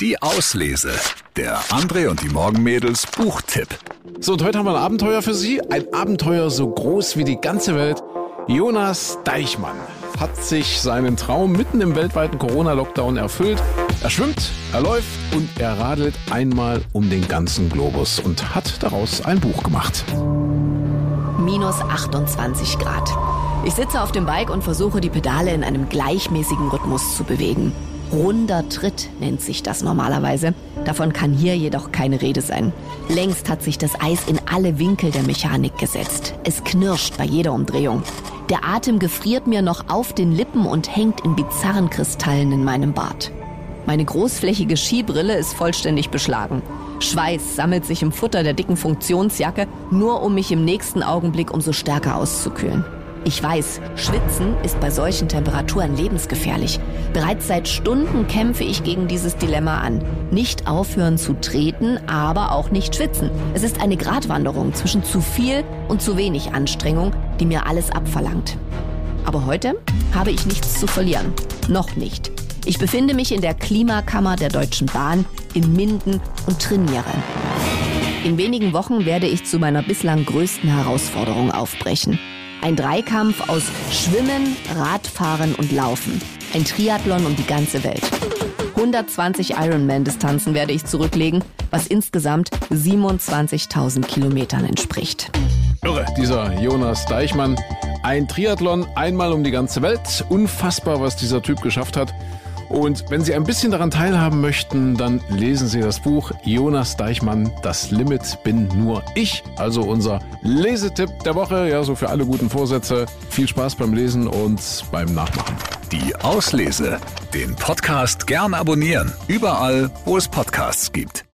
Die Auslese. Der André und die Morgenmädels Buchtipp. So, und heute haben wir ein Abenteuer für Sie. Ein Abenteuer so groß wie die ganze Welt. Jonas Deichmann hat sich seinen Traum mitten im weltweiten Corona-Lockdown erfüllt. Er schwimmt, er läuft und er radelt einmal um den ganzen Globus und hat daraus ein Buch gemacht. Minus 28 Grad. Ich sitze auf dem Bike und versuche die Pedale in einem gleichmäßigen Rhythmus zu bewegen. Runder Tritt nennt sich das normalerweise. Davon kann hier jedoch keine Rede sein. Längst hat sich das Eis in alle Winkel der Mechanik gesetzt. Es knirscht bei jeder Umdrehung. Der Atem gefriert mir noch auf den Lippen und hängt in bizarren Kristallen in meinem Bart. Meine großflächige Skibrille ist vollständig beschlagen. Schweiß sammelt sich im Futter der dicken Funktionsjacke, nur um mich im nächsten Augenblick umso stärker auszukühlen. Ich weiß, Schwitzen ist bei solchen Temperaturen lebensgefährlich. Bereits seit Stunden kämpfe ich gegen dieses Dilemma an. Nicht aufhören zu treten, aber auch nicht schwitzen. Es ist eine Gratwanderung zwischen zu viel und zu wenig Anstrengung, die mir alles abverlangt. Aber heute habe ich nichts zu verlieren. Noch nicht. Ich befinde mich in der Klimakammer der Deutschen Bahn in Minden und trainiere. In wenigen Wochen werde ich zu meiner bislang größten Herausforderung aufbrechen. Ein Dreikampf aus Schwimmen, Radfahren und Laufen. Ein Triathlon um die ganze Welt. 120 Ironman-Distanzen werde ich zurücklegen, was insgesamt 27.000 Kilometern entspricht. Irre, dieser Jonas Deichmann. Ein Triathlon einmal um die ganze Welt. Unfassbar, was dieser Typ geschafft hat. Und wenn Sie ein bisschen daran teilhaben möchten, dann lesen Sie das Buch Jonas Deichmann, Das Limit bin nur ich. Also unser Lesetipp der Woche, ja, so für alle guten Vorsätze. Viel Spaß beim Lesen und beim Nachmachen. Die Auslese. Den Podcast gern abonnieren. Überall, wo es Podcasts gibt.